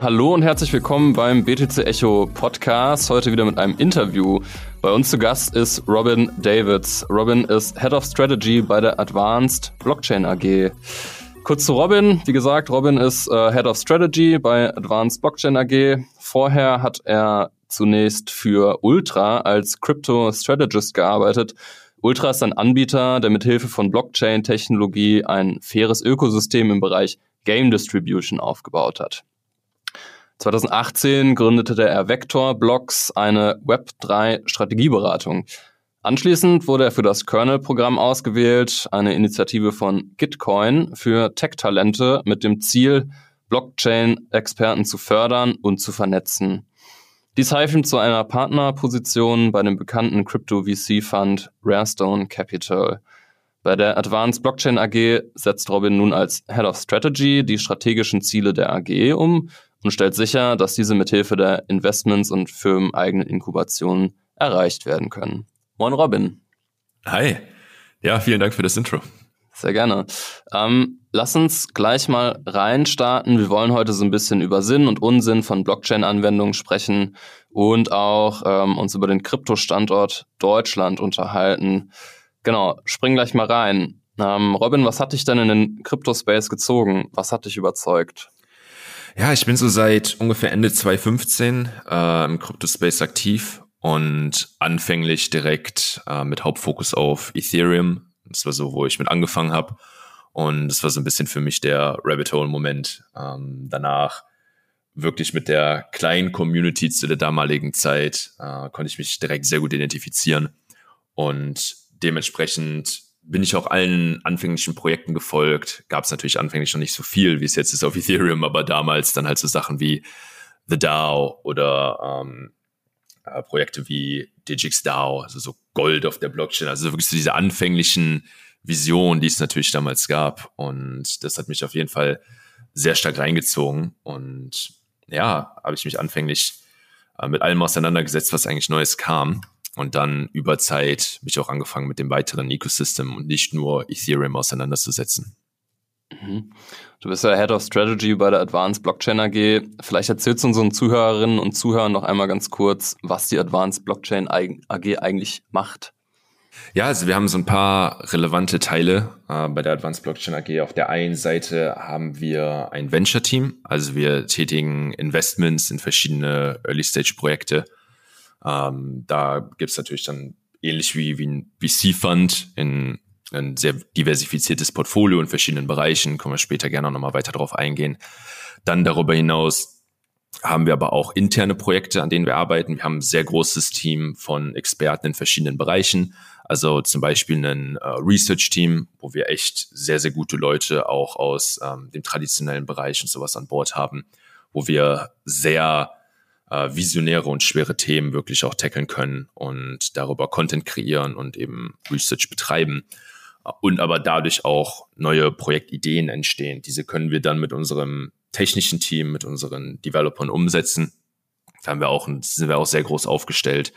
Hallo und herzlich willkommen beim BTC Echo Podcast. Heute wieder mit einem Interview. Bei uns zu Gast ist Robin Davids. Robin ist Head of Strategy bei der Advanced Blockchain AG. Kurz zu Robin. Wie gesagt, Robin ist äh, Head of Strategy bei Advanced Blockchain AG. Vorher hat er zunächst für Ultra als Crypto Strategist gearbeitet. Ultra ist ein Anbieter, der mithilfe von Blockchain-Technologie ein faires Ökosystem im Bereich Game Distribution aufgebaut hat. 2018 gründete er Vector Blocks eine Web3 Strategieberatung. Anschließend wurde er für das Kernel-Programm ausgewählt, eine Initiative von Gitcoin für Tech-Talente mit dem Ziel, Blockchain-Experten zu fördern und zu vernetzen. Dies half ihm zu einer Partnerposition bei dem bekannten Crypto-VC-Fund Rarestone Capital. Bei der Advanced Blockchain AG setzt Robin nun als Head of Strategy die strategischen Ziele der AG um und stellt sicher, dass diese mithilfe der Investments und firmeneigenen Inkubationen erreicht werden können. Moin Robin. Hi. Ja, vielen Dank für das Intro. Sehr gerne. Ähm, lass uns gleich mal reinstarten. Wir wollen heute so ein bisschen über Sinn und Unsinn von Blockchain-Anwendungen sprechen und auch ähm, uns über den Kryptostandort Deutschland unterhalten. Genau, spring gleich mal rein. Ähm, Robin, was hat dich denn in den Crypto-Space gezogen? Was hat dich überzeugt? Ja, ich bin so seit ungefähr Ende 2015 äh, im Crypto-Space aktiv und anfänglich direkt äh, mit Hauptfokus auf Ethereum. Das war so, wo ich mit angefangen habe. Und das war so ein bisschen für mich der Rabbit Hole-Moment. Ähm, danach wirklich mit der kleinen Community zu der damaligen Zeit äh, konnte ich mich direkt sehr gut identifizieren. Und dementsprechend bin ich auch allen anfänglichen Projekten gefolgt. Gab es natürlich anfänglich noch nicht so viel, wie es jetzt ist auf Ethereum, aber damals dann halt so Sachen wie The DAO oder ähm, äh, Projekte wie Digix DAO, also so Gold auf der Blockchain, also wirklich so diese anfänglichen Visionen, die es natürlich damals gab. Und das hat mich auf jeden Fall sehr stark reingezogen. Und ja, habe ich mich anfänglich äh, mit allem auseinandergesetzt, was eigentlich Neues kam und dann über Zeit mich auch angefangen mit dem weiteren Ecosystem und nicht nur Ethereum auseinanderzusetzen. Mhm. Du bist ja Head of Strategy bei der Advanced Blockchain AG. Vielleicht erzählst du unseren Zuhörerinnen und Zuhörern noch einmal ganz kurz, was die Advanced Blockchain AG eigentlich macht. Ja, also wir haben so ein paar relevante Teile äh, bei der Advanced Blockchain AG. Auf der einen Seite haben wir ein Venture-Team, also wir tätigen Investments in verschiedene Early-Stage-Projekte ähm, da gibt's natürlich dann ähnlich wie, wie ein VC-Fund in ein sehr diversifiziertes Portfolio in verschiedenen Bereichen, können wir später gerne nochmal weiter drauf eingehen. Dann darüber hinaus haben wir aber auch interne Projekte, an denen wir arbeiten. Wir haben ein sehr großes Team von Experten in verschiedenen Bereichen. Also zum Beispiel ein äh, Research-Team, wo wir echt sehr, sehr gute Leute auch aus ähm, dem traditionellen Bereich und sowas an Bord haben, wo wir sehr äh, visionäre und schwere Themen wirklich auch tackeln können und darüber Content kreieren und eben Research betreiben und aber dadurch auch neue Projektideen entstehen. Diese können wir dann mit unserem technischen Team, mit unseren Developern umsetzen. Da haben wir auch, sind wir auch sehr groß aufgestellt,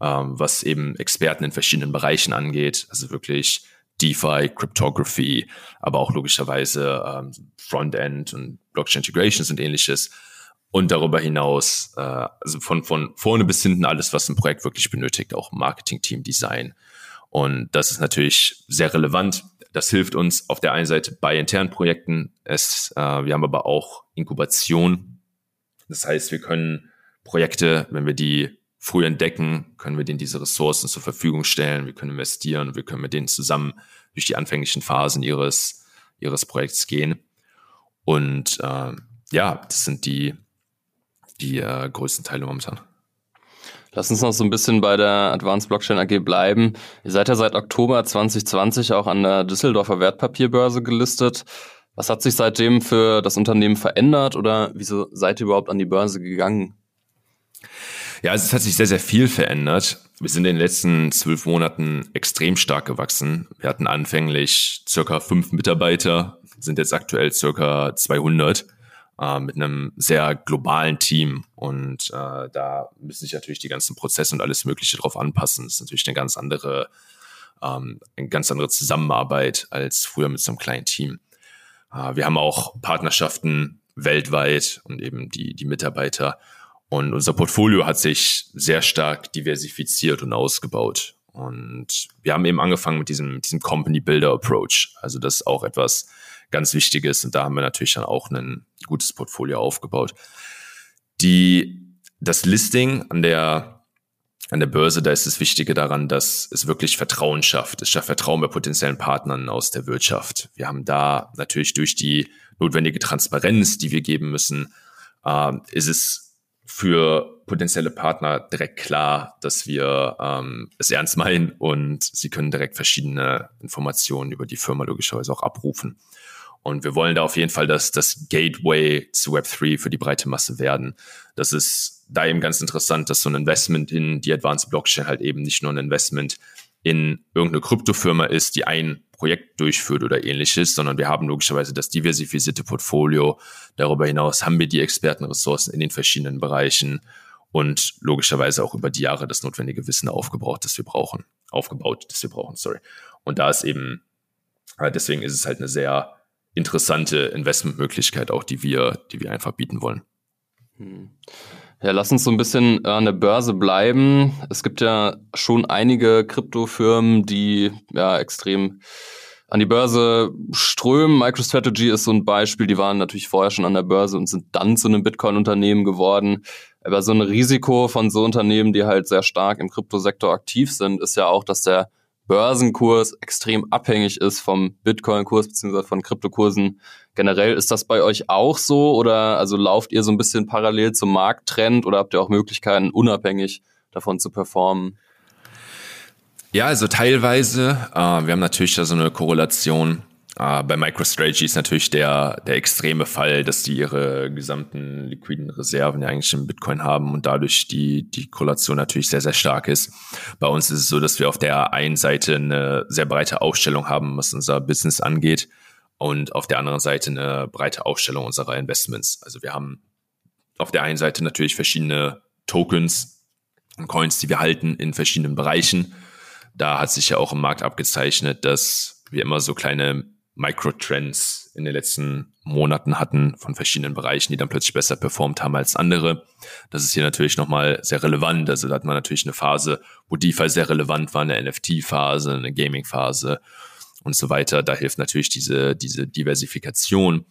ähm, was eben Experten in verschiedenen Bereichen angeht. Also wirklich DeFi, Cryptography, aber auch logischerweise ähm, Frontend und Blockchain Integrations und ähnliches. Und darüber hinaus, äh, also von, von vorne bis hinten alles, was ein Projekt wirklich benötigt, auch Marketing-Team, Design. Und das ist natürlich sehr relevant. Das hilft uns auf der einen Seite bei internen Projekten. Es, äh, wir haben aber auch Inkubation. Das heißt, wir können Projekte, wenn wir die früh entdecken, können wir denen diese Ressourcen zur Verfügung stellen. Wir können investieren. Wir können mit denen zusammen durch die anfänglichen Phasen ihres, ihres Projekts gehen. Und äh, ja, das sind die die äh, größten Teile momentan. Lass uns noch so ein bisschen bei der Advanced Blockchain AG bleiben. Ihr seid ja seit Oktober 2020 auch an der Düsseldorfer Wertpapierbörse gelistet. Was hat sich seitdem für das Unternehmen verändert oder wieso seid ihr überhaupt an die Börse gegangen? Ja, es hat sich sehr, sehr viel verändert. Wir sind in den letzten zwölf Monaten extrem stark gewachsen. Wir hatten anfänglich circa fünf Mitarbeiter, sind jetzt aktuell circa 200 äh, mit einem sehr globalen Team und äh, da müssen sich natürlich die ganzen Prozesse und alles Mögliche drauf anpassen. Das ist natürlich eine ganz andere, ähm, eine ganz andere Zusammenarbeit als früher mit so einem kleinen Team. Äh, wir haben auch Partnerschaften weltweit und eben die, die Mitarbeiter. Und unser Portfolio hat sich sehr stark diversifiziert und ausgebaut. Und wir haben eben angefangen mit diesem, diesem Company Builder Approach. Also das ist auch etwas ganz Wichtiges. Und da haben wir natürlich dann auch ein gutes Portfolio aufgebaut. Die, das Listing an der, an der Börse, da ist das Wichtige daran, dass es wirklich Vertrauen schafft. Es schafft Vertrauen bei potenziellen Partnern aus der Wirtschaft. Wir haben da natürlich durch die notwendige Transparenz, die wir geben müssen, äh, ist es für potenzielle Partner direkt klar, dass wir ähm, es ernst meinen und sie können direkt verschiedene Informationen über die Firma logischerweise auch abrufen. Und wir wollen da auf jeden Fall das, das Gateway zu Web3 für die breite Masse werden. Das ist da eben ganz interessant, dass so ein Investment in die Advanced Blockchain halt eben nicht nur ein Investment in irgendeine Kryptofirma ist, die ein Projekt durchführt oder ähnliches, sondern wir haben logischerweise das diversifizierte Portfolio. Darüber hinaus haben wir die Expertenressourcen in den verschiedenen Bereichen und logischerweise auch über die Jahre das notwendige Wissen aufgebaut, das wir brauchen, aufgebaut, das wir brauchen, sorry. Und da ist eben, äh, deswegen ist es halt eine sehr interessante Investmentmöglichkeit auch, die wir, die wir einfach bieten wollen. Hm. Ja, lass uns so ein bisschen an der Börse bleiben. Es gibt ja schon einige Kryptofirmen, die ja extrem an die Börse strömen. MicroStrategy ist so ein Beispiel. Die waren natürlich vorher schon an der Börse und sind dann zu einem Bitcoin-Unternehmen geworden. Aber so ein Risiko von so Unternehmen, die halt sehr stark im Kryptosektor aktiv sind, ist ja auch, dass der Börsenkurs extrem abhängig ist vom Bitcoin-Kurs beziehungsweise von Kryptokursen generell. Ist das bei euch auch so oder also lauft ihr so ein bisschen parallel zum Markttrend oder habt ihr auch Möglichkeiten, unabhängig davon zu performen? Ja, also teilweise. Äh, wir haben natürlich da so eine Korrelation Uh, bei MicroStrategy ist natürlich der, der extreme Fall, dass die ihre gesamten liquiden Reserven ja eigentlich im Bitcoin haben und dadurch die, die Korrelation natürlich sehr, sehr stark ist. Bei uns ist es so, dass wir auf der einen Seite eine sehr breite Aufstellung haben, was unser Business angeht und auf der anderen Seite eine breite Aufstellung unserer Investments. Also wir haben auf der einen Seite natürlich verschiedene Tokens und Coins, die wir halten in verschiedenen Bereichen. Da hat sich ja auch im Markt abgezeichnet, dass wir immer so kleine Microtrends in den letzten Monaten hatten von verschiedenen Bereichen, die dann plötzlich besser performt haben als andere. Das ist hier natürlich nochmal sehr relevant. Also da hat man natürlich eine Phase, wo DeFi sehr relevant war, eine NFT-Phase, eine Gaming-Phase und so weiter. Da hilft natürlich diese, diese Diversifikation.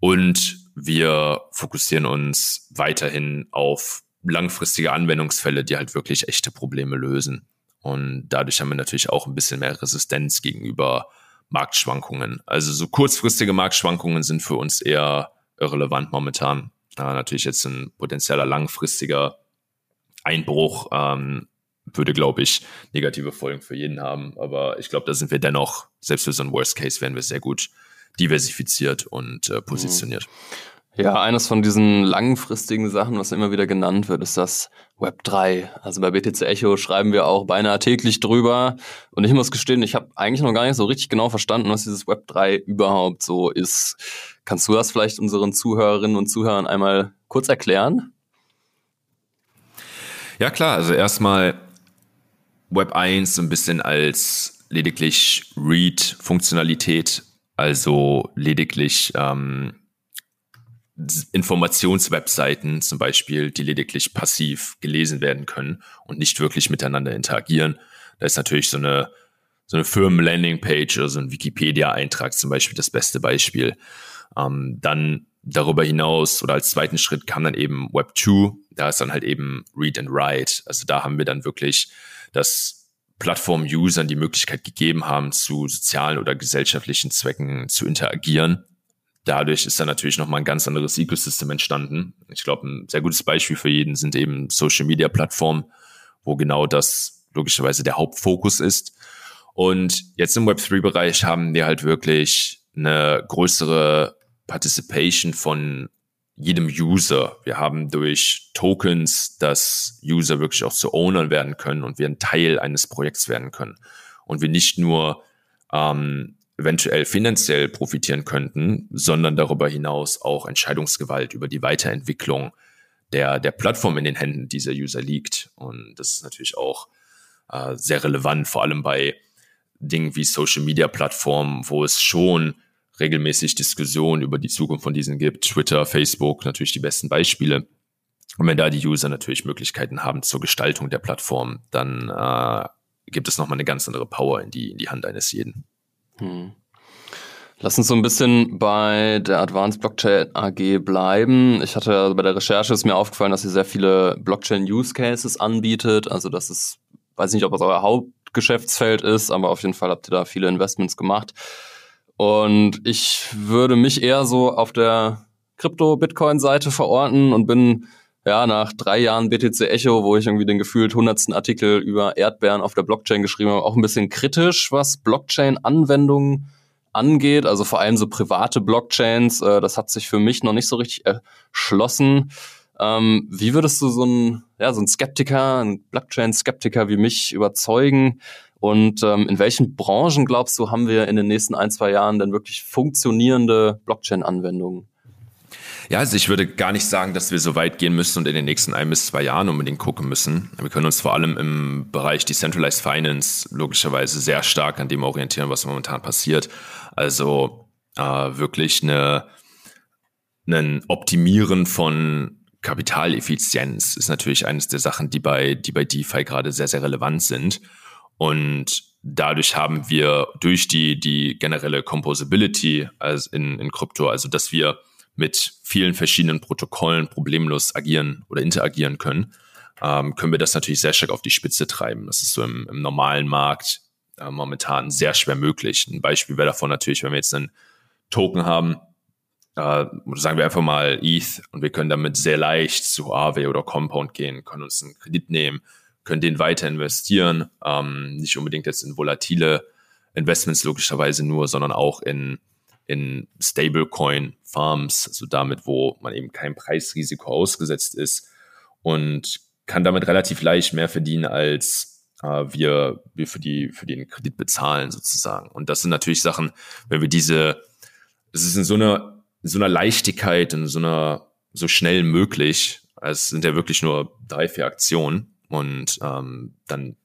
Und wir fokussieren uns weiterhin auf langfristige Anwendungsfälle, die halt wirklich echte Probleme lösen. Und dadurch haben wir natürlich auch ein bisschen mehr Resistenz gegenüber Marktschwankungen. Also so kurzfristige Marktschwankungen sind für uns eher irrelevant momentan. Äh, natürlich jetzt ein potenzieller langfristiger Einbruch ähm, würde, glaube ich, negative Folgen für jeden haben. Aber ich glaube, da sind wir dennoch, selbst für so einen Worst Case, werden wir sehr gut diversifiziert und äh, positioniert. Mhm. Ja, eines von diesen langfristigen Sachen, was immer wieder genannt wird, ist das Web 3. Also bei BTC Echo schreiben wir auch beinahe täglich drüber. Und ich muss gestehen, ich habe eigentlich noch gar nicht so richtig genau verstanden, was dieses Web 3 überhaupt so ist. Kannst du das vielleicht unseren Zuhörerinnen und Zuhörern einmal kurz erklären? Ja, klar. Also erstmal Web 1 so ein bisschen als lediglich Read-Funktionalität. Also lediglich ähm, Informationswebseiten zum Beispiel, die lediglich passiv gelesen werden können und nicht wirklich miteinander interagieren. Da ist natürlich so eine, so eine Firmen-Landing-Page oder so ein Wikipedia-Eintrag zum Beispiel das beste Beispiel. Ähm, dann darüber hinaus oder als zweiten Schritt kam dann eben Web 2. Da ist dann halt eben Read and Write. Also da haben wir dann wirklich das Plattform-Usern die Möglichkeit gegeben haben, zu sozialen oder gesellschaftlichen Zwecken zu interagieren dadurch ist dann natürlich nochmal ein ganz anderes Ecosystem entstanden. Ich glaube, ein sehr gutes Beispiel für jeden sind eben Social Media Plattformen, wo genau das logischerweise der Hauptfokus ist. Und jetzt im Web3-Bereich haben wir halt wirklich eine größere Participation von jedem User. Wir haben durch Tokens, dass User wirklich auch zu Ownern werden können und wir ein Teil eines Projekts werden können. Und wir nicht nur ähm, eventuell finanziell profitieren könnten, sondern darüber hinaus auch Entscheidungsgewalt über die Weiterentwicklung der, der Plattform in den Händen dieser User liegt. Und das ist natürlich auch äh, sehr relevant, vor allem bei Dingen wie Social Media Plattformen, wo es schon regelmäßig Diskussionen über die Zukunft von diesen gibt. Twitter, Facebook, natürlich die besten Beispiele. Und wenn da die User natürlich Möglichkeiten haben zur Gestaltung der Plattform, dann äh, gibt es nochmal eine ganz andere Power in die, in die Hand eines jeden. Hm. Lass uns so ein bisschen bei der Advanced Blockchain AG bleiben. Ich hatte also bei der Recherche ist mir aufgefallen, dass sie sehr viele Blockchain Use Cases anbietet. Also das ist, weiß nicht, ob das euer Hauptgeschäftsfeld ist, aber auf jeden Fall habt ihr da viele Investments gemacht. Und ich würde mich eher so auf der Krypto-Bitcoin-Seite verorten und bin ja, nach drei Jahren BTC Echo, wo ich irgendwie den gefühlt hundertsten Artikel über Erdbeeren auf der Blockchain geschrieben habe, auch ein bisschen kritisch, was Blockchain-Anwendungen angeht. Also vor allem so private Blockchains, äh, das hat sich für mich noch nicht so richtig erschlossen. Ähm, wie würdest du so ein, ja, so ein Skeptiker, ein Blockchain-Skeptiker wie mich überzeugen? Und ähm, in welchen Branchen glaubst du, haben wir in den nächsten ein, zwei Jahren denn wirklich funktionierende Blockchain-Anwendungen? Ja, also ich würde gar nicht sagen, dass wir so weit gehen müssen und in den nächsten ein bis zwei Jahren unbedingt gucken müssen. Wir können uns vor allem im Bereich Decentralized Finance logischerweise sehr stark an dem orientieren, was momentan passiert. Also äh, wirklich eine, ein Optimieren von Kapitaleffizienz ist natürlich eines der Sachen, die bei, die bei DeFi gerade sehr, sehr relevant sind. Und dadurch haben wir durch die, die generelle Composability als in, in Krypto, also dass wir mit vielen verschiedenen Protokollen problemlos agieren oder interagieren können, ähm, können wir das natürlich sehr stark auf die Spitze treiben. Das ist so im, im normalen Markt äh, momentan sehr schwer möglich. Ein Beispiel wäre davon natürlich, wenn wir jetzt einen Token haben, äh, sagen wir einfach mal ETH und wir können damit sehr leicht zu Aave oder Compound gehen, können uns einen Kredit nehmen, können den weiter investieren, ähm, nicht unbedingt jetzt in volatile Investments logischerweise nur, sondern auch in in Stablecoin-Farms, also damit, wo man eben kein Preisrisiko ausgesetzt ist und kann damit relativ leicht mehr verdienen, als äh, wir, wir für, die, für den Kredit bezahlen sozusagen. Und das sind natürlich Sachen, wenn wir diese, es ist in so einer, in so einer Leichtigkeit, in so einer, so schnell möglich, es sind ja wirklich nur drei, vier Aktionen und ähm, dann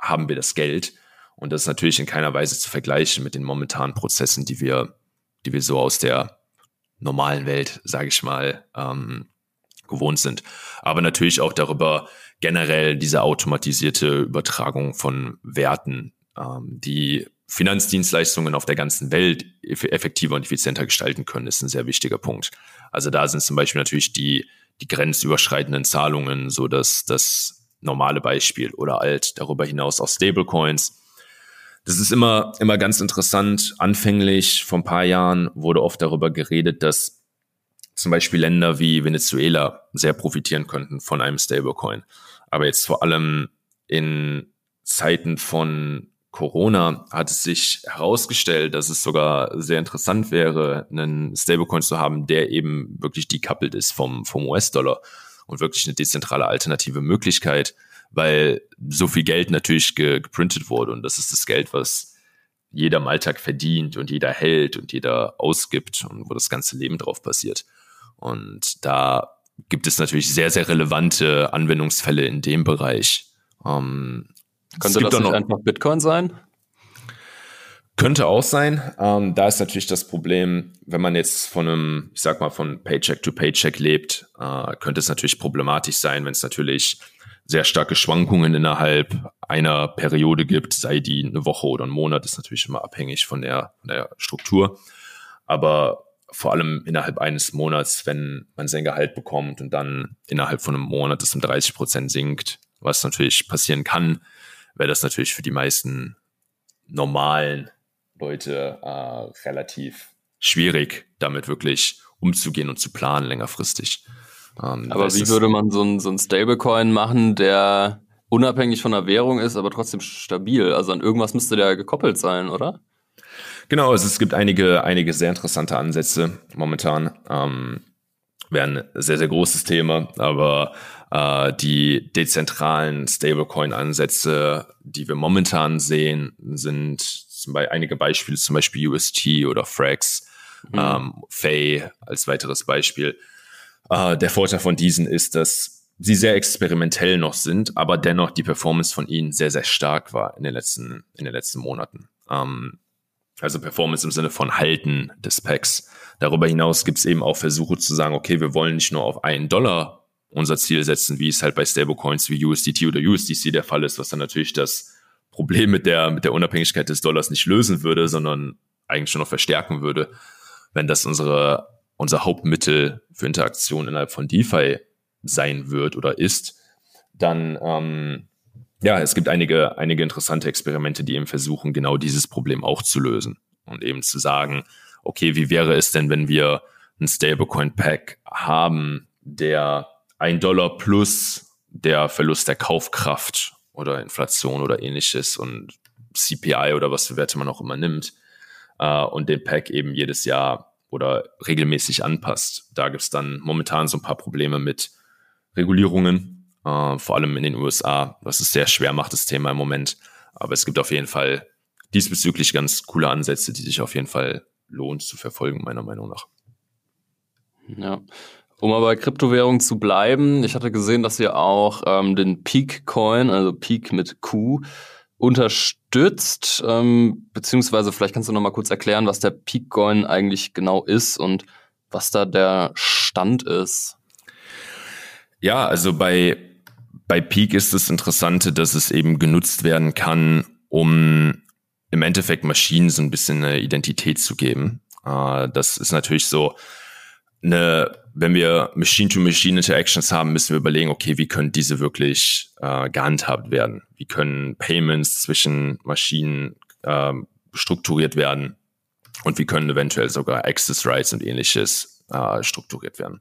haben wir das Geld. Und das ist natürlich in keiner Weise zu vergleichen mit den momentanen Prozessen, die wir die wir so aus der normalen Welt, sage ich mal, ähm, gewohnt sind. Aber natürlich auch darüber generell diese automatisierte Übertragung von Werten, ähm, die Finanzdienstleistungen auf der ganzen Welt effektiver und effizienter gestalten können, ist ein sehr wichtiger Punkt. Also da sind zum Beispiel natürlich die, die grenzüberschreitenden Zahlungen, so dass das normale Beispiel oder alt darüber hinaus auch Stablecoins, das ist immer, immer ganz interessant. Anfänglich, vor ein paar Jahren, wurde oft darüber geredet, dass zum Beispiel Länder wie Venezuela sehr profitieren könnten von einem Stablecoin. Aber jetzt vor allem in Zeiten von Corona hat es sich herausgestellt, dass es sogar sehr interessant wäre, einen Stablecoin zu haben, der eben wirklich decoupled ist vom, vom US-Dollar und wirklich eine dezentrale alternative Möglichkeit weil so viel Geld natürlich ge geprintet wurde und das ist das Geld, was jeder im Alltag verdient und jeder hält und jeder ausgibt und wo das ganze Leben drauf passiert. Und da gibt es natürlich sehr, sehr relevante Anwendungsfälle in dem Bereich. Ähm, Könnte das nicht einfach Bitcoin sein? Könnte auch sein. Ähm, da ist natürlich das Problem, wenn man jetzt von einem, ich sag mal, von Paycheck to Paycheck lebt, äh, könnte es natürlich problematisch sein, wenn es natürlich sehr starke Schwankungen innerhalb einer Periode gibt, sei die eine Woche oder ein Monat, ist natürlich immer abhängig von der, von der Struktur. Aber vor allem innerhalb eines Monats, wenn man sein Gehalt bekommt und dann innerhalb von einem Monat das um 30 Prozent sinkt, was natürlich passieren kann, wäre das natürlich für die meisten normalen Leute äh, relativ schwierig, damit wirklich umzugehen und zu planen längerfristig. Ähm, aber wie würde man so ein, so ein Stablecoin machen, der unabhängig von der Währung ist, aber trotzdem stabil? Also an irgendwas müsste der gekoppelt sein, oder? Genau, also es gibt einige, einige sehr interessante Ansätze momentan. Ähm, Wäre ein sehr, sehr großes Thema, aber äh, die dezentralen Stablecoin-Ansätze, die wir momentan sehen, sind zum Beispiel einige Beispiele, zum Beispiel UST oder Frax, mhm. ähm, Fay als weiteres Beispiel. Äh, der Vorteil von diesen ist, dass sie sehr experimentell noch sind, aber dennoch die Performance von ihnen sehr, sehr stark war in den letzten, in den letzten Monaten. Ähm, also Performance im Sinne von Halten des Packs. Darüber hinaus gibt es eben auch Versuche zu sagen, okay, wir wollen nicht nur auf einen Dollar unser Ziel setzen, wie es halt bei Stablecoins wie USDT oder USDC der Fall ist, was dann natürlich das Problem mit der, mit der Unabhängigkeit des Dollars nicht lösen würde, sondern eigentlich schon noch verstärken würde, wenn das unsere, unser Hauptmittel für Interaktion innerhalb von DeFi sein wird oder ist, dann ähm, ja, es gibt einige, einige interessante Experimente, die eben versuchen, genau dieses Problem auch zu lösen und eben zu sagen, okay, wie wäre es denn, wenn wir ein Stablecoin-Pack haben, der ein Dollar plus der Verlust der Kaufkraft oder Inflation oder ähnliches und CPI oder was für Werte man auch immer nimmt äh, und den Pack eben jedes Jahr oder regelmäßig anpasst. Da gibt es dann momentan so ein paar Probleme mit Regulierungen, äh, vor allem in den USA, was es sehr schwer macht, das Thema im Moment. Aber es gibt auf jeden Fall diesbezüglich ganz coole Ansätze, die sich auf jeden Fall lohnt zu verfolgen, meiner Meinung nach. Ja. Um aber bei Kryptowährungen zu bleiben, ich hatte gesehen, dass ihr auch ähm, den Peak Coin, also Peak mit Q, unterstützt, ähm, beziehungsweise vielleicht kannst du noch mal kurz erklären, was der Peak Coin eigentlich genau ist und was da der Stand ist. Ja, also bei, bei Peak ist das Interessante, dass es eben genutzt werden kann, um im Endeffekt Maschinen so ein bisschen eine Identität zu geben. Äh, das ist natürlich so eine, wenn wir Machine-to-Machine-Interactions haben, müssen wir überlegen, okay, wie können diese wirklich äh, gehandhabt werden? Wie können Payments zwischen Maschinen äh, strukturiert werden? Und wie können eventuell sogar Access Rights und ähnliches äh, strukturiert werden?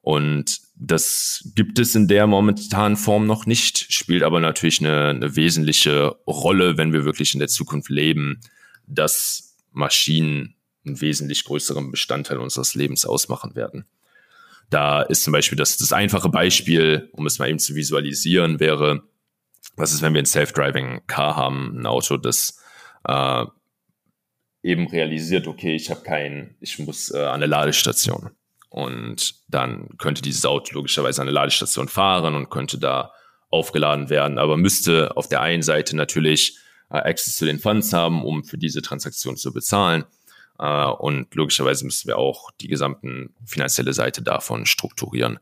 Und das gibt es in der momentanen Form noch nicht, spielt aber natürlich eine, eine wesentliche Rolle, wenn wir wirklich in der Zukunft leben, dass Maschinen einen wesentlich größeren Bestandteil unseres Lebens ausmachen werden. Da ist zum Beispiel das, das einfache Beispiel, um es mal eben zu visualisieren, wäre, was ist, wenn wir ein Self-Driving Car haben, ein Auto, das äh, eben realisiert, okay, ich habe kein, ich muss äh, an eine Ladestation. Und dann könnte dieses Auto logischerweise an eine Ladestation fahren und könnte da aufgeladen werden, aber müsste auf der einen Seite natürlich äh, Access zu den Funds haben, um für diese Transaktion zu bezahlen. Äh, und logischerweise müssen wir auch die gesamten finanzielle Seite davon strukturieren.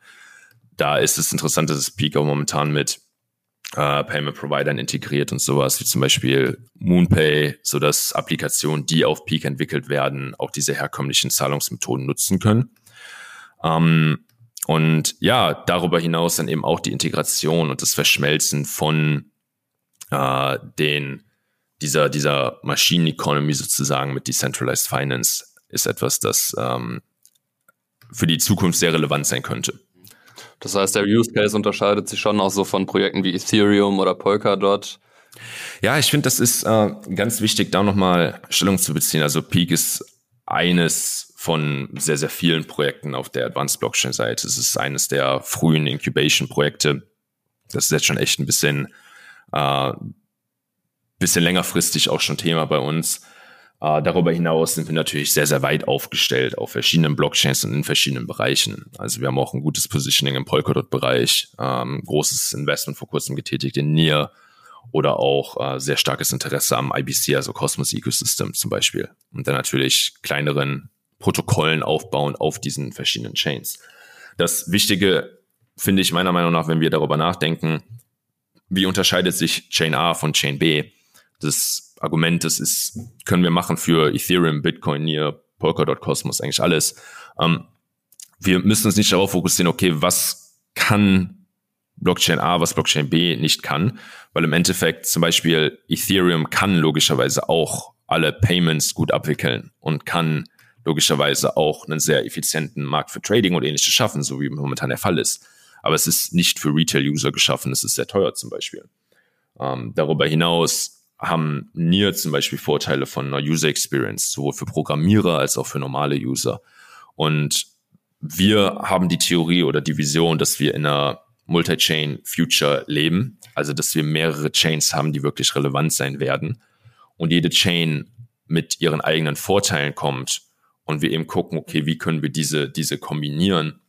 Da ist es interessant, dass Pico momentan mit äh, Payment Providern integriert und sowas wie zum Beispiel Moonpay, so dass Applikationen, die auf Peak entwickelt werden, auch diese herkömmlichen Zahlungsmethoden nutzen können. Ähm, und ja, darüber hinaus dann eben auch die Integration und das Verschmelzen von äh, den dieser, dieser Maschinen-Economy sozusagen mit Decentralized Finance ist etwas, das ähm, für die Zukunft sehr relevant sein könnte. Das heißt, der Use Case unterscheidet sich schon auch so von Projekten wie Ethereum oder Polkadot. Ja, ich finde, das ist äh, ganz wichtig, da nochmal Stellung zu beziehen. Also Peak ist eines von sehr, sehr vielen Projekten auf der Advanced Blockchain-Seite. Es ist eines der frühen Incubation-Projekte. Das ist jetzt schon echt ein bisschen, äh, bisschen längerfristig auch schon Thema bei uns. Äh, darüber hinaus sind wir natürlich sehr, sehr weit aufgestellt auf verschiedenen Blockchains und in verschiedenen Bereichen. Also wir haben auch ein gutes Positioning im Polkadot-Bereich, ähm, großes Investment vor kurzem getätigt in NIR oder auch äh, sehr starkes Interesse am IBC, also Cosmos Ecosystem zum Beispiel. Und dann natürlich kleineren Protokollen aufbauen auf diesen verschiedenen Chains. Das Wichtige finde ich meiner Meinung nach, wenn wir darüber nachdenken, wie unterscheidet sich Chain A von Chain B? Das Argument, das ist, können wir machen für Ethereum, Bitcoin, Near, Polkadot, Cosmos, eigentlich alles. Ähm, wir müssen uns nicht darauf fokussieren, okay, was kann Blockchain A, was Blockchain B nicht kann, weil im Endeffekt zum Beispiel Ethereum kann logischerweise auch alle Payments gut abwickeln und kann logischerweise auch einen sehr effizienten Markt für Trading und ähnliches schaffen, so wie momentan der Fall ist. Aber es ist nicht für Retail-User geschaffen, es ist sehr teuer zum Beispiel. Ähm, darüber hinaus haben NIR zum Beispiel Vorteile von einer User Experience, sowohl für Programmierer als auch für normale User. Und wir haben die Theorie oder die Vision, dass wir in einer Multi-Chain Future leben, also dass wir mehrere Chains haben, die wirklich relevant sein werden und jede Chain mit ihren eigenen Vorteilen kommt und wir eben gucken, okay, wie können wir diese, diese kombinieren,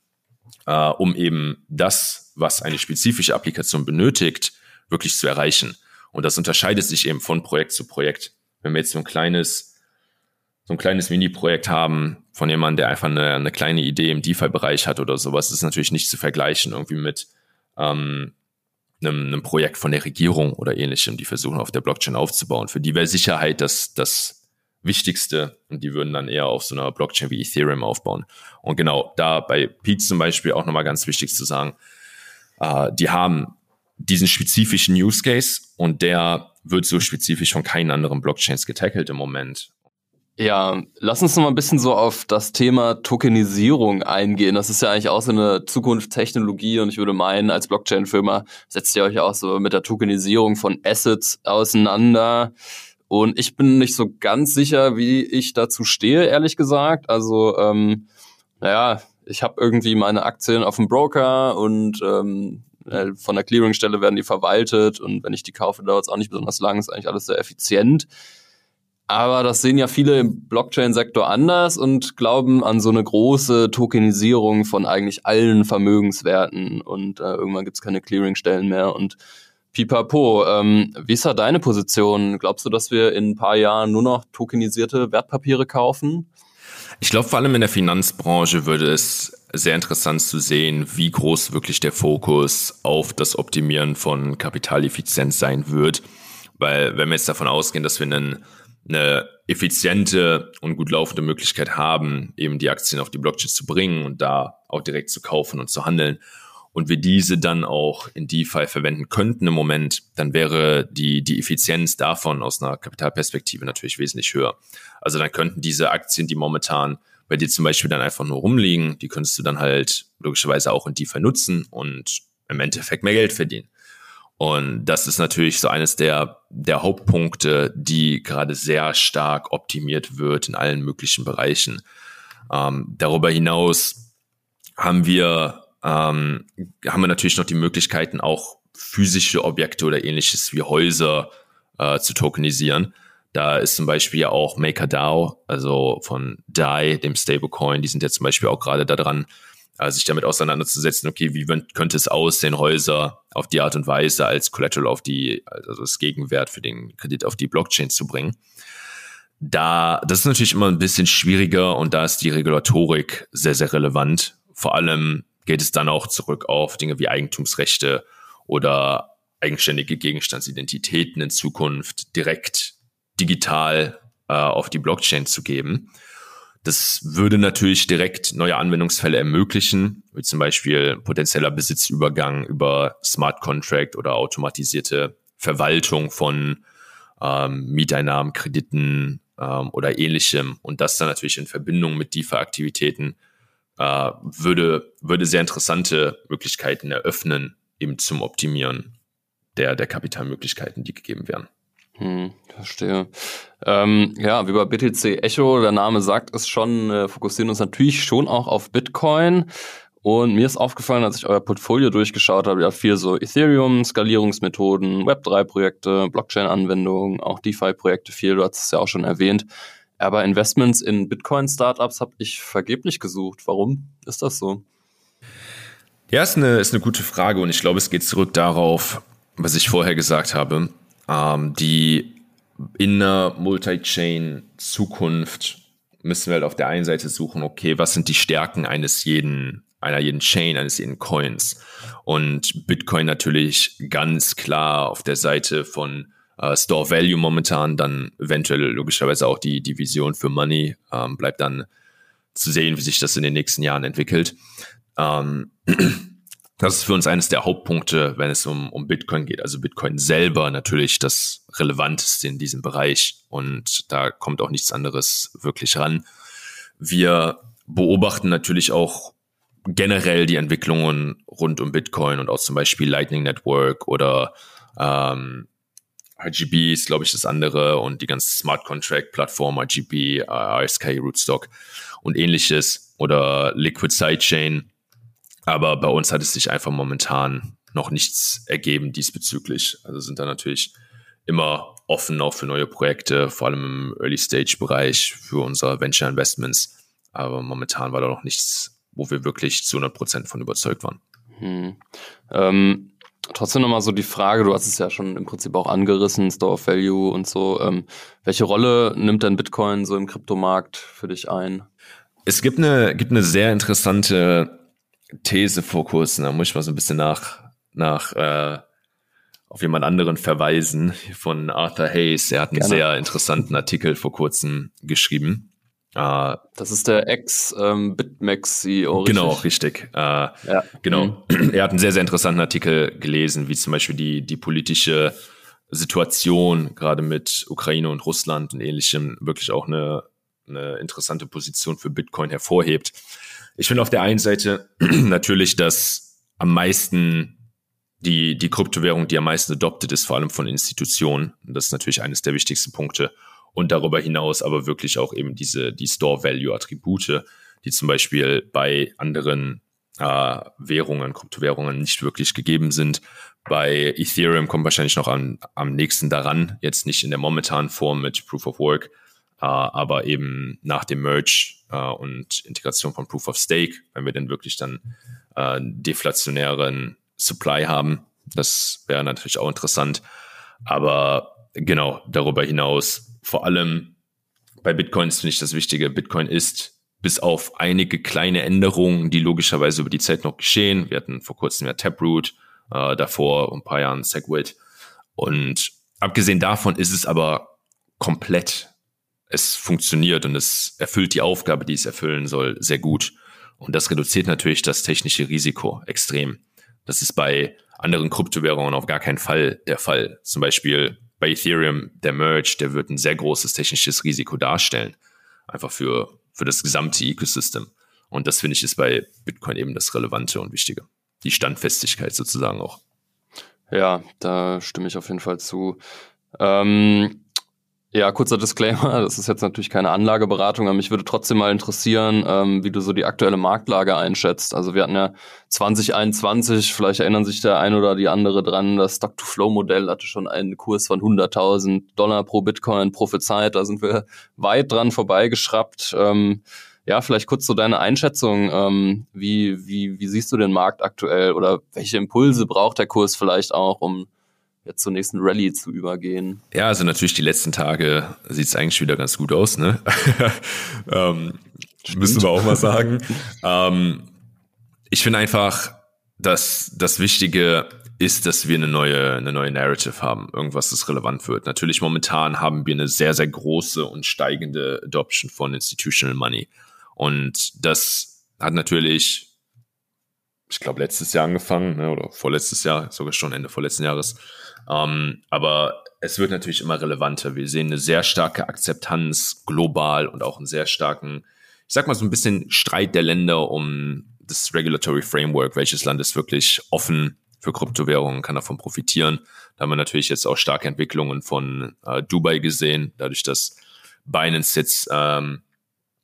äh, um eben das, was eine spezifische Applikation benötigt, wirklich zu erreichen. Und das unterscheidet sich eben von Projekt zu Projekt. Wenn wir jetzt so ein kleines, so ein kleines Mini-Projekt haben von jemandem, der einfach eine, eine kleine Idee im DeFi-Bereich hat oder sowas, ist natürlich nicht zu vergleichen irgendwie mit ähm, einem, einem Projekt von der Regierung oder ähnlichem, die versuchen auf der Blockchain aufzubauen. Für die wäre Sicherheit das, das Wichtigste und die würden dann eher auf so einer Blockchain wie Ethereum aufbauen. Und genau da bei Peach zum Beispiel auch nochmal ganz wichtig zu sagen, äh, die haben diesen spezifischen Use Case und der wird so spezifisch von keinen anderen Blockchains getackelt im Moment. Ja, lass uns noch mal ein bisschen so auf das Thema Tokenisierung eingehen. Das ist ja eigentlich auch so eine Zukunftstechnologie und ich würde meinen, als Blockchain-Firma setzt ihr euch auch so mit der Tokenisierung von Assets auseinander. Und ich bin nicht so ganz sicher, wie ich dazu stehe, ehrlich gesagt. Also, ähm, naja, ich habe irgendwie meine Aktien auf dem Broker und ähm, äh, von der Clearingstelle werden die verwaltet und wenn ich die kaufe, dauert es auch nicht besonders lang, ist eigentlich alles sehr effizient. Aber das sehen ja viele im Blockchain-Sektor anders und glauben an so eine große Tokenisierung von eigentlich allen Vermögenswerten und äh, irgendwann gibt es keine Clearingstellen mehr und Pipapo. Ähm, wie ist da deine Position? Glaubst du, dass wir in ein paar Jahren nur noch tokenisierte Wertpapiere kaufen? Ich glaube, vor allem in der Finanzbranche würde es sehr interessant zu sehen, wie groß wirklich der Fokus auf das Optimieren von Kapitaleffizienz sein wird. Weil wenn wir jetzt davon ausgehen, dass wir einen, eine effiziente und gut laufende Möglichkeit haben, eben die Aktien auf die Blockchain zu bringen und da auch direkt zu kaufen und zu handeln und wir diese dann auch in DeFi verwenden könnten im Moment, dann wäre die, die Effizienz davon aus einer Kapitalperspektive natürlich wesentlich höher. Also dann könnten diese Aktien, die momentan bei dir zum Beispiel dann einfach nur rumliegen, die könntest du dann halt logischerweise auch in DeFi nutzen und im Endeffekt mehr Geld verdienen. Und das ist natürlich so eines der, der Hauptpunkte, die gerade sehr stark optimiert wird in allen möglichen Bereichen. Ähm, darüber hinaus haben wir, ähm, haben wir natürlich noch die Möglichkeiten, auch physische Objekte oder ähnliches wie Häuser äh, zu tokenisieren. Da ist zum Beispiel ja auch MakerDAO, also von DAI, dem Stablecoin, die sind ja zum Beispiel auch gerade daran, äh, sich damit auseinanderzusetzen, okay, wie könnte es aussehen, Häuser auf die Art und Weise als Collateral auf die, also das Gegenwert für den Kredit auf die Blockchain zu bringen. Da, das ist natürlich immer ein bisschen schwieriger und da ist die Regulatorik sehr, sehr relevant. Vor allem geht es dann auch zurück auf Dinge wie Eigentumsrechte oder eigenständige Gegenstandsidentitäten in Zukunft direkt digital äh, auf die Blockchain zu geben. Das würde natürlich direkt neue Anwendungsfälle ermöglichen, wie zum Beispiel potenzieller Besitzübergang über Smart Contract oder automatisierte Verwaltung von ähm, Mieteinnahmen, Krediten ähm, oder ähnlichem. Und das dann natürlich in Verbindung mit DeFi-Aktivitäten äh, würde, würde sehr interessante Möglichkeiten eröffnen, eben zum Optimieren der, der Kapitalmöglichkeiten, die gegeben werden. Hm, verstehe. Ähm, ja, wie bei BTC Echo, der Name sagt es schon, äh, fokussieren uns natürlich schon auch auf Bitcoin. Und mir ist aufgefallen, als ich euer Portfolio durchgeschaut habe, ja viel so Ethereum, Skalierungsmethoden, Web3-Projekte, Blockchain-Anwendungen, auch DeFi-Projekte viel, du hast es ja auch schon erwähnt. Aber Investments in Bitcoin-Startups habe ich vergeblich gesucht. Warum ist das so? Ja, ist eine, ist eine gute Frage und ich glaube, es geht zurück darauf, was ich vorher gesagt habe ähm, die in einer Multi-Chain-Zukunft müssen wir halt auf der einen Seite suchen, okay, was sind die Stärken eines jeden, einer jeden Chain, eines jeden Coins? Und Bitcoin natürlich ganz klar auf der Seite von äh, Store Value momentan, dann eventuell logischerweise auch die, die Vision für Money, ähm, bleibt dann zu sehen, wie sich das in den nächsten Jahren entwickelt. Ähm, das ist für uns eines der Hauptpunkte, wenn es um, um Bitcoin geht. Also Bitcoin selber natürlich das Relevanteste in diesem Bereich und da kommt auch nichts anderes wirklich ran. Wir beobachten natürlich auch generell die Entwicklungen rund um Bitcoin und auch zum Beispiel Lightning Network oder ähm, RGB ist, glaube ich, das andere und die ganze Smart Contract Plattform, RGB, RSK, Rootstock und ähnliches oder Liquid Sidechain aber bei uns hat es sich einfach momentan noch nichts ergeben diesbezüglich. Also sind da natürlich immer offen auch für neue Projekte, vor allem im Early-Stage-Bereich für unsere Venture-Investments. Aber momentan war da noch nichts, wo wir wirklich zu 100 Prozent von überzeugt waren. Hm. Ähm, trotzdem nochmal so die Frage, du hast es ja schon im Prinzip auch angerissen, Store of Value und so. Ähm, welche Rolle nimmt denn Bitcoin so im Kryptomarkt für dich ein? Es gibt eine, gibt eine sehr interessante These vor kurzem, da muss ich mal so ein bisschen nach, nach äh, auf jemand anderen verweisen, von Arthur Hayes. Er hat einen Gerne. sehr interessanten Artikel vor kurzem geschrieben. Uh, das ist der Ex-Bitmax-CEO. Ähm, genau, richtig. Uh, ja. Genau. Mhm. Er hat einen sehr, sehr interessanten Artikel gelesen, wie zum Beispiel die, die politische Situation, gerade mit Ukraine und Russland und ähnlichem, wirklich auch eine, eine interessante Position für Bitcoin hervorhebt. Ich finde auf der einen Seite natürlich, dass am meisten die, die Kryptowährung, die am meisten adopted ist, vor allem von Institutionen. Das ist natürlich eines der wichtigsten Punkte und darüber hinaus aber wirklich auch eben diese, die Store-Value-Attribute, die zum Beispiel bei anderen äh, Währungen, Kryptowährungen nicht wirklich gegeben sind. Bei Ethereum kommt wahrscheinlich noch am, am nächsten daran, jetzt nicht in der momentanen Form mit Proof of Work, aber eben nach dem Merge äh, und Integration von Proof of Stake, wenn wir dann wirklich dann äh, deflationären Supply haben. Das wäre natürlich auch interessant. Aber genau, darüber hinaus vor allem bei Bitcoins finde ich das Wichtige. Bitcoin ist bis auf einige kleine Änderungen, die logischerweise über die Zeit noch geschehen. Wir hatten vor kurzem ja Taproot, äh, davor ein paar Jahren Segwit. Und abgesehen davon ist es aber komplett. Es funktioniert und es erfüllt die Aufgabe, die es erfüllen soll, sehr gut. Und das reduziert natürlich das technische Risiko extrem. Das ist bei anderen Kryptowährungen auf gar keinen Fall der Fall. Zum Beispiel bei Ethereum, der Merge, der wird ein sehr großes technisches Risiko darstellen. Einfach für, für das gesamte Ecosystem. Und das finde ich ist bei Bitcoin eben das Relevante und Wichtige. Die Standfestigkeit sozusagen auch. Ja, da stimme ich auf jeden Fall zu. Ähm, ja, kurzer Disclaimer, das ist jetzt natürlich keine Anlageberatung, aber mich würde trotzdem mal interessieren, ähm, wie du so die aktuelle Marktlage einschätzt. Also wir hatten ja 2021, vielleicht erinnern sich der ein oder die andere dran, das Stock-to-Flow-Modell hatte schon einen Kurs von 100.000 Dollar pro Bitcoin prophezeit, da sind wir weit dran vorbeigeschraubt. Ähm, ja, vielleicht kurz so deine Einschätzung. Ähm, wie, wie, wie siehst du den Markt aktuell oder welche Impulse braucht der Kurs vielleicht auch, um jetzt zur nächsten Rallye zu übergehen. Ja, also natürlich die letzten Tage sieht es eigentlich wieder ganz gut aus, ne? ähm, müssen wir auch mal sagen. ähm, ich finde einfach, dass das Wichtige ist, dass wir eine neue, eine neue Narrative haben, irgendwas, das relevant wird. Natürlich momentan haben wir eine sehr, sehr große und steigende Adoption von Institutional Money. Und das hat natürlich ich glaube, letztes Jahr angefangen, ne, oder vorletztes Jahr, sogar schon Ende vorletzten Jahres. Ähm, aber es wird natürlich immer relevanter. Wir sehen eine sehr starke Akzeptanz global und auch einen sehr starken, ich sag mal so ein bisschen Streit der Länder um das Regulatory Framework. Welches Land ist wirklich offen für Kryptowährungen, kann davon profitieren. Da haben wir natürlich jetzt auch starke Entwicklungen von äh, Dubai gesehen, dadurch, dass Binance jetzt ähm,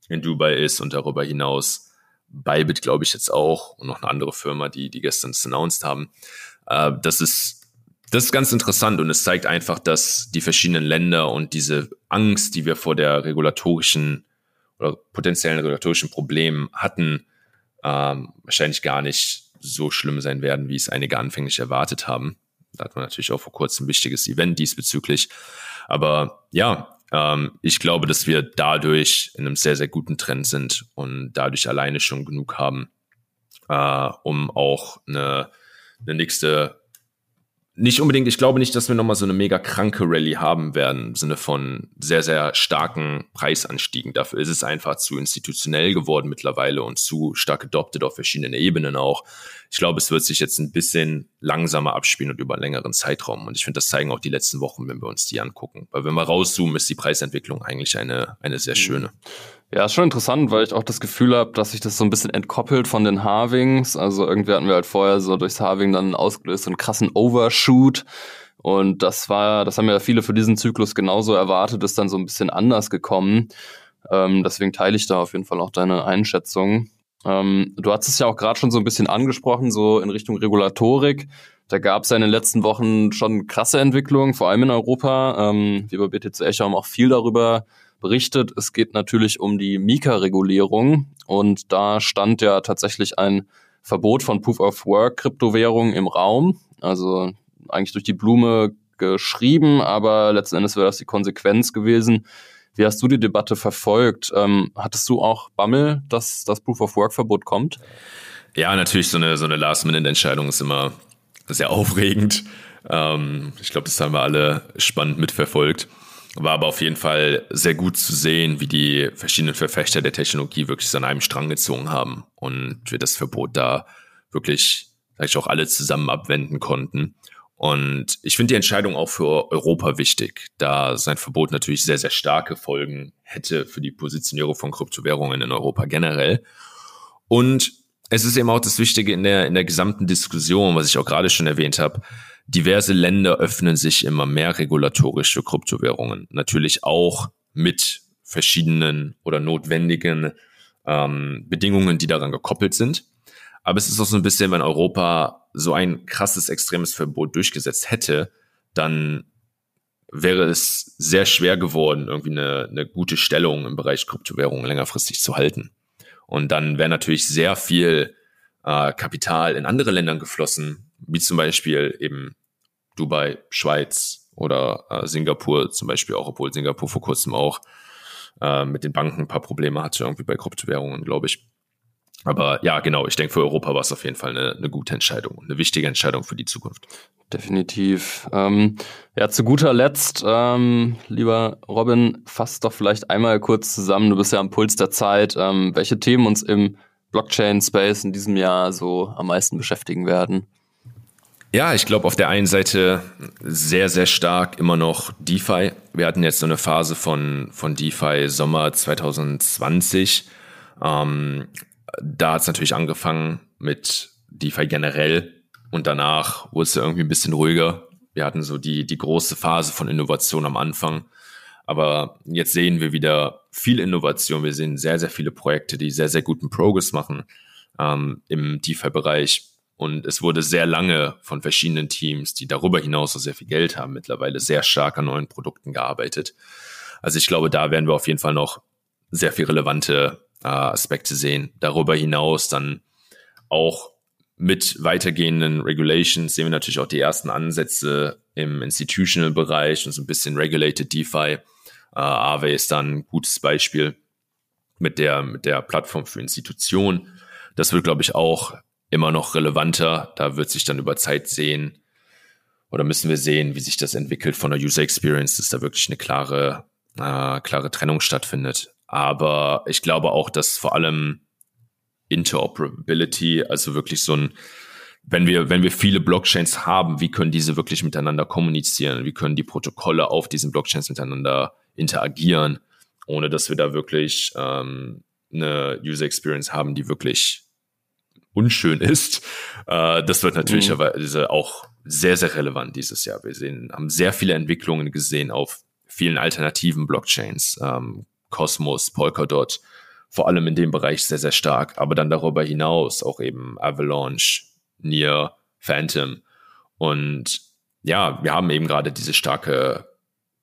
in Dubai ist und darüber hinaus Bybit, glaube ich, jetzt auch und noch eine andere Firma, die, die gestern das announced haben. Äh, das ist, das ist ganz interessant und es zeigt einfach, dass die verschiedenen Länder und diese Angst, die wir vor der regulatorischen oder potenziellen regulatorischen Problemen hatten, ähm, wahrscheinlich gar nicht so schlimm sein werden, wie es einige anfänglich erwartet haben. Da hat man natürlich auch vor kurzem ein wichtiges Event diesbezüglich. Aber ja, ähm, ich glaube, dass wir dadurch in einem sehr, sehr guten Trend sind und dadurch alleine schon genug haben, äh, um auch eine, eine nächste nicht unbedingt, ich glaube nicht, dass wir nochmal so eine mega kranke Rallye haben werden, im Sinne von sehr, sehr starken Preisanstiegen. Dafür ist es einfach zu institutionell geworden mittlerweile und zu stark adopted auf verschiedenen Ebenen auch. Ich glaube, es wird sich jetzt ein bisschen langsamer abspielen und über einen längeren Zeitraum. Und ich finde, das zeigen auch die letzten Wochen, wenn wir uns die angucken. Weil wenn wir rauszoomen, ist die Preisentwicklung eigentlich eine, eine sehr schöne. Ja, ist schon interessant, weil ich auch das Gefühl habe, dass sich das so ein bisschen entkoppelt von den Harvings. Also irgendwie hatten wir halt vorher so durchs Harving dann ausgelöst so einen krassen Overshoot. Und das war, das haben ja viele für diesen Zyklus genauso erwartet, ist dann so ein bisschen anders gekommen. Ähm, deswegen teile ich da auf jeden Fall auch deine Einschätzung. Ähm, du hast es ja auch gerade schon so ein bisschen angesprochen, so in Richtung Regulatorik. Da gab es ja in den letzten Wochen schon krasse Entwicklungen, vor allem in Europa. Ähm, wir bei BTC Echo haben auch viel darüber berichtet. Es geht natürlich um die Mika-Regulierung und da stand ja tatsächlich ein Verbot von Proof of Work Kryptowährungen im Raum. Also eigentlich durch die Blume geschrieben, aber letzten Endes wäre das die Konsequenz gewesen. Wie hast du die Debatte verfolgt? Ähm, hattest du auch Bammel, dass das Proof of Work Verbot kommt? Ja, natürlich, so eine, so eine Last-Minute-Entscheidung ist immer sehr aufregend. Ähm, ich glaube, das haben wir alle spannend mitverfolgt. War aber auf jeden Fall sehr gut zu sehen, wie die verschiedenen Verfechter der Technologie wirklich an einem Strang gezogen haben und wir das Verbot da wirklich, sag ich auch, alle zusammen abwenden konnten. Und ich finde die Entscheidung auch für Europa wichtig, da sein Verbot natürlich sehr, sehr starke Folgen hätte für die Positionierung von Kryptowährungen in Europa generell. Und es ist eben auch das Wichtige in der, in der gesamten Diskussion, was ich auch gerade schon erwähnt habe. Diverse Länder öffnen sich immer mehr regulatorisch für Kryptowährungen. Natürlich auch mit verschiedenen oder notwendigen ähm, Bedingungen, die daran gekoppelt sind. Aber es ist auch so ein bisschen, wenn Europa so ein krasses, extremes Verbot durchgesetzt hätte, dann wäre es sehr schwer geworden, irgendwie eine, eine gute Stellung im Bereich Kryptowährungen längerfristig zu halten. Und dann wäre natürlich sehr viel äh, Kapital in andere Ländern geflossen, wie zum Beispiel eben Dubai, Schweiz oder äh, Singapur zum Beispiel auch, obwohl Singapur vor kurzem auch äh, mit den Banken ein paar Probleme hatte, irgendwie bei Kryptowährungen, glaube ich. Aber ja, genau, ich denke, für Europa war es auf jeden Fall eine, eine gute Entscheidung, eine wichtige Entscheidung für die Zukunft. Definitiv. Ähm, ja, zu guter Letzt, ähm, lieber Robin, fass doch vielleicht einmal kurz zusammen, du bist ja am Puls der Zeit, ähm, welche Themen uns im Blockchain-Space in diesem Jahr so am meisten beschäftigen werden. Ja, ich glaube auf der einen Seite sehr, sehr stark immer noch DeFi. Wir hatten jetzt so eine Phase von, von DeFi Sommer 2020. Ähm, da hat es natürlich angefangen mit DeFi generell und danach wurde es irgendwie ein bisschen ruhiger. Wir hatten so die, die große Phase von Innovation am Anfang. Aber jetzt sehen wir wieder viel Innovation. Wir sehen sehr, sehr viele Projekte, die sehr, sehr guten Progress machen ähm, im DeFi-Bereich. Und es wurde sehr lange von verschiedenen Teams, die darüber hinaus auch sehr viel Geld haben, mittlerweile sehr stark an neuen Produkten gearbeitet. Also ich glaube, da werden wir auf jeden Fall noch sehr viel relevante äh, Aspekte sehen. Darüber hinaus dann auch mit weitergehenden Regulations sehen wir natürlich auch die ersten Ansätze im Institutional-Bereich und so ein bisschen Regulated DeFi. Uh, Aave ist dann ein gutes Beispiel mit der, mit der Plattform für Institutionen. Das wird, glaube ich, auch immer noch relevanter. Da wird sich dann über Zeit sehen oder müssen wir sehen, wie sich das entwickelt von der User Experience, dass da wirklich eine klare, äh, klare Trennung stattfindet. Aber ich glaube auch, dass vor allem Interoperability, also wirklich so ein, wenn wir, wenn wir viele Blockchains haben, wie können diese wirklich miteinander kommunizieren? Wie können die Protokolle auf diesen Blockchains miteinander interagieren, ohne dass wir da wirklich ähm, eine User Experience haben, die wirklich unschön ist. Äh, das wird natürlich mhm. aber auch sehr, sehr relevant dieses Jahr. Wir sehen, haben sehr viele Entwicklungen gesehen auf vielen alternativen Blockchains. Ähm, Cosmos, Polkadot, vor allem in dem Bereich sehr, sehr stark. Aber dann darüber hinaus auch eben Avalanche, Nier, Phantom. Und ja, wir haben eben gerade diese starke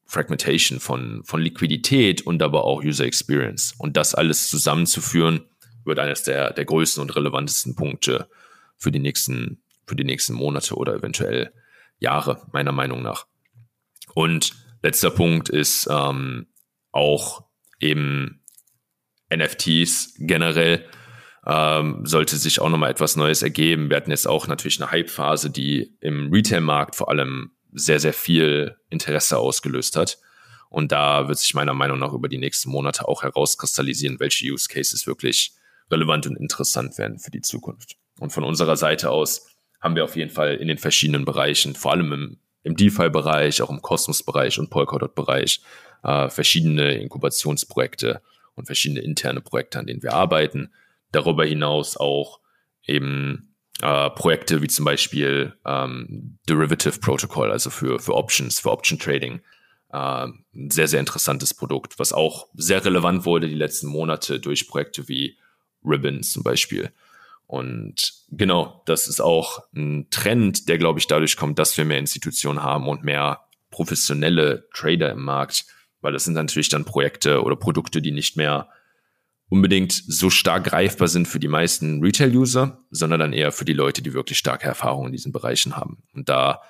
Fragmentation von, von Liquidität und aber auch User Experience. Und das alles zusammenzuführen, wird eines der, der größten und relevantesten Punkte für die nächsten, für die nächsten Monate oder eventuell Jahre, meiner Meinung nach. Und letzter Punkt ist ähm, auch eben NFTs generell ähm, sollte sich auch nochmal etwas Neues ergeben. Wir hatten jetzt auch natürlich eine Hype-Phase, die im Retail-Markt vor allem sehr, sehr viel Interesse ausgelöst hat. Und da wird sich meiner Meinung nach über die nächsten Monate auch herauskristallisieren, welche Use Cases wirklich relevant und interessant werden für die Zukunft. Und von unserer Seite aus haben wir auf jeden Fall in den verschiedenen Bereichen, vor allem im, im DeFi-Bereich, auch im Cosmos-Bereich und Polkadot-Bereich, äh, verschiedene Inkubationsprojekte und verschiedene interne Projekte, an denen wir arbeiten. Darüber hinaus auch eben äh, Projekte wie zum Beispiel ähm, Derivative Protocol, also für, für Options, für Option Trading. Äh, ein sehr, sehr interessantes Produkt, was auch sehr relevant wurde die letzten Monate durch Projekte wie Ribbons zum Beispiel. Und genau, das ist auch ein Trend, der, glaube ich, dadurch kommt, dass wir mehr Institutionen haben und mehr professionelle Trader im Markt, weil das sind natürlich dann Projekte oder Produkte, die nicht mehr unbedingt so stark greifbar sind für die meisten Retail-User, sondern dann eher für die Leute, die wirklich starke Erfahrungen in diesen Bereichen haben. Und da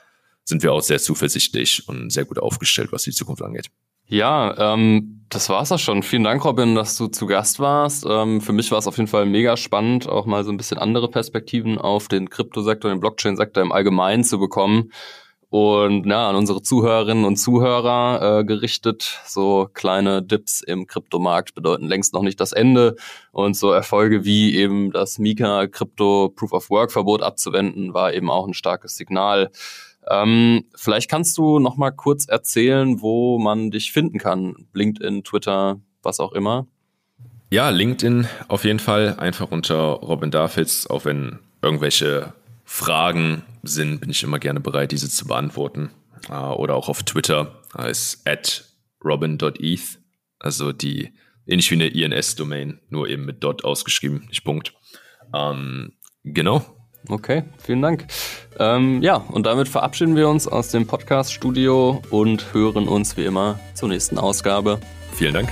sind wir auch sehr zuversichtlich und sehr gut aufgestellt, was die Zukunft angeht. Ja, ähm, das war's auch schon. Vielen Dank, Robin, dass du zu Gast warst. Ähm, für mich war es auf jeden Fall mega spannend, auch mal so ein bisschen andere Perspektiven auf den Kryptosektor, den Blockchain-Sektor im Allgemeinen zu bekommen. Und ja, an unsere Zuhörerinnen und Zuhörer äh, gerichtet, so kleine Dips im Kryptomarkt bedeuten längst noch nicht das Ende. Und so Erfolge wie eben das Mika Krypto Proof of Work Verbot abzuwenden, war eben auch ein starkes Signal. Ähm, vielleicht kannst du noch mal kurz erzählen, wo man dich finden kann. LinkedIn, Twitter, was auch immer. Ja, LinkedIn auf jeden Fall einfach unter Robin Davids, auch wenn irgendwelche Fragen sind, bin ich immer gerne bereit, diese zu beantworten. Äh, oder auch auf Twitter als at robin.eth, also die ähnlich wie eine INS-Domain, nur eben mit Dot ausgeschrieben, nicht Punkt. Ähm, genau, Okay, vielen Dank. Ähm, ja, und damit verabschieden wir uns aus dem Podcast-Studio und hören uns wie immer zur nächsten Ausgabe. Vielen Dank.